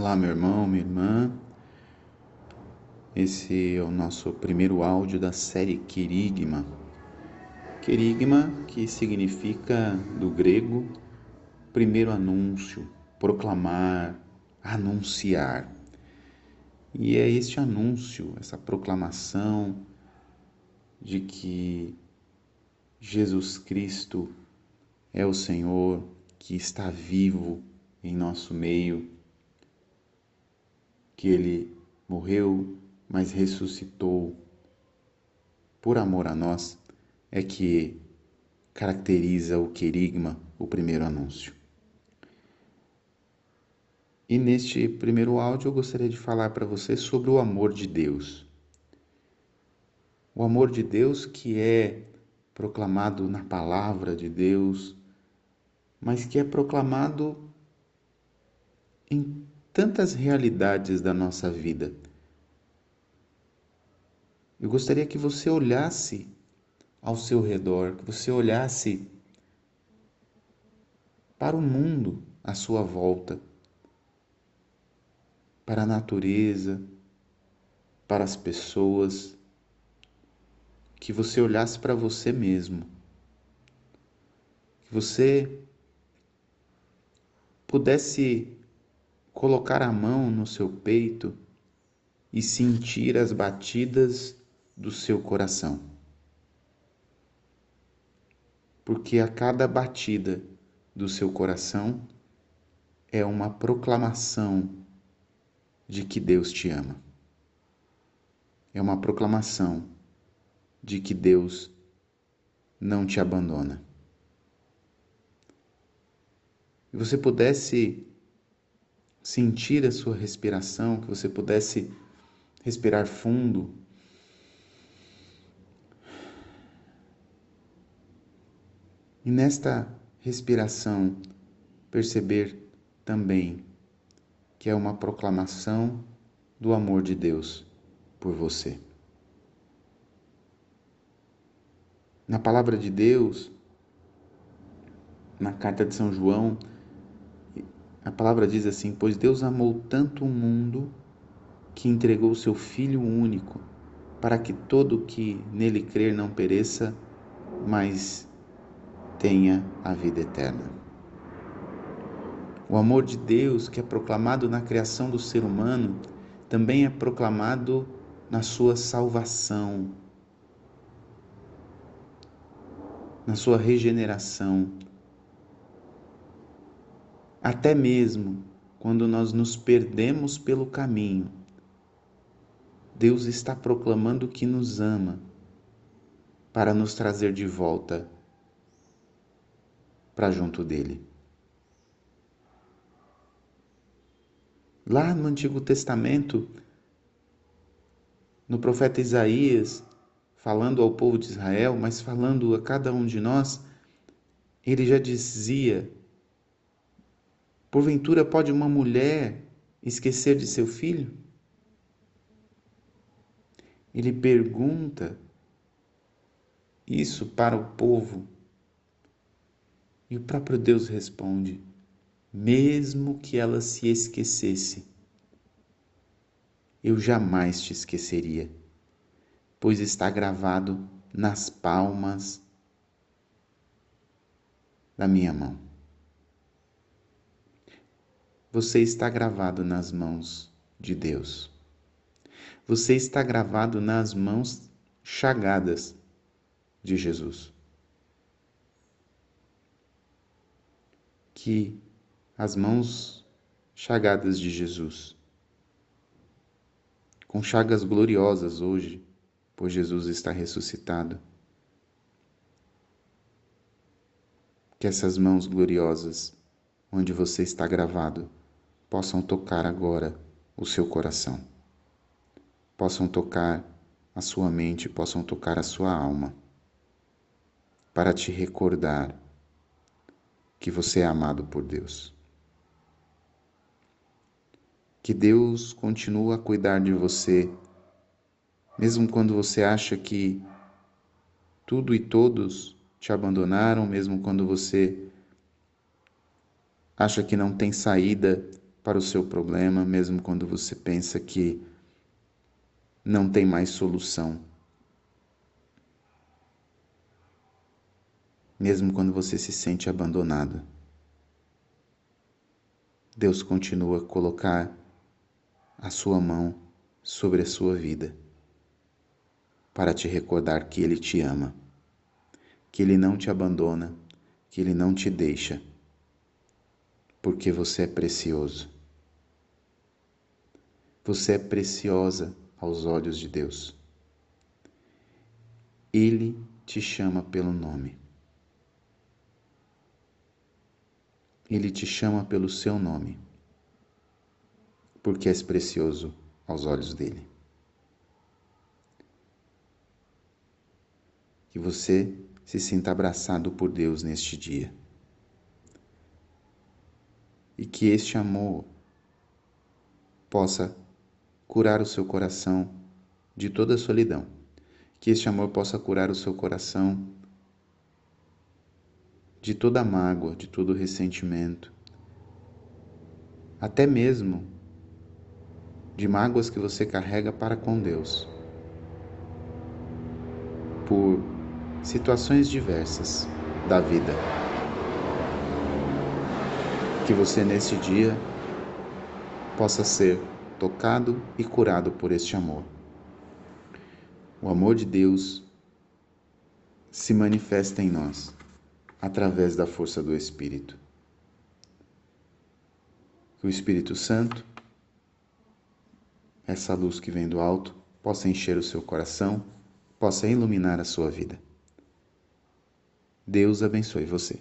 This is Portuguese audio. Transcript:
Olá, meu irmão, minha irmã. Esse é o nosso primeiro áudio da série Querigma. Querigma, que significa do grego primeiro anúncio, proclamar, anunciar. E é este anúncio, essa proclamação de que Jesus Cristo é o Senhor que está vivo em nosso meio que ele morreu, mas ressuscitou por amor a nós, é que caracteriza o querigma, o primeiro anúncio. E neste primeiro áudio eu gostaria de falar para você sobre o amor de Deus. O amor de Deus que é proclamado na palavra de Deus, mas que é proclamado em tantas realidades da nossa vida. Eu gostaria que você olhasse ao seu redor, que você olhasse para o mundo à sua volta, para a natureza, para as pessoas, que você olhasse para você mesmo, que você pudesse colocar a mão no seu peito e sentir as batidas do seu coração. Porque a cada batida do seu coração é uma proclamação de que Deus te ama. É uma proclamação de que Deus não te abandona. E você pudesse sentir a sua respiração, que você pudesse respirar fundo. E nesta respiração, perceber também que é uma proclamação do amor de Deus por você. Na palavra de Deus, na carta de São João, a palavra diz assim: Pois Deus amou tanto o mundo que entregou seu Filho único, para que todo que nele crer não pereça, mas tenha a vida eterna. O amor de Deus, que é proclamado na criação do ser humano, também é proclamado na sua salvação, na sua regeneração, até mesmo quando nós nos perdemos pelo caminho, Deus está proclamando que nos ama para nos trazer de volta para junto dele. Lá no Antigo Testamento, no profeta Isaías, falando ao povo de Israel, mas falando a cada um de nós, ele já dizia Porventura pode uma mulher esquecer de seu filho? Ele pergunta isso para o povo. E o próprio Deus responde: mesmo que ela se esquecesse, eu jamais te esqueceria, pois está gravado nas palmas da minha mão você está gravado nas mãos de Deus. Você está gravado nas mãos chagadas de Jesus. Que as mãos chagadas de Jesus, com chagas gloriosas hoje, pois Jesus está ressuscitado, que essas mãos gloriosas, onde você está gravado, possam tocar agora o seu coração, possam tocar a sua mente, possam tocar a sua alma, para te recordar que você é amado por Deus. Que Deus continua a cuidar de você, mesmo quando você acha que tudo e todos te abandonaram, mesmo quando você acha que não tem saída para o seu problema, mesmo quando você pensa que não tem mais solução. Mesmo quando você se sente abandonado. Deus continua a colocar a sua mão sobre a sua vida para te recordar que Ele te ama, que Ele não te abandona, que Ele não te deixa, porque você é precioso. Você é preciosa aos olhos de Deus. Ele te chama pelo nome. Ele te chama pelo seu nome, porque és precioso aos olhos dele. que você se sinta abraçado por Deus neste dia. E que este amor possa curar o seu coração de toda solidão. Que este amor possa curar o seu coração de toda mágoa, de todo ressentimento, até mesmo de mágoas que você carrega para com Deus, por situações diversas da vida. Que você nesse dia possa ser tocado e curado por este amor. O amor de Deus se manifesta em nós através da força do Espírito. Que o Espírito Santo, essa luz que vem do alto, possa encher o seu coração, possa iluminar a sua vida. Deus abençoe você.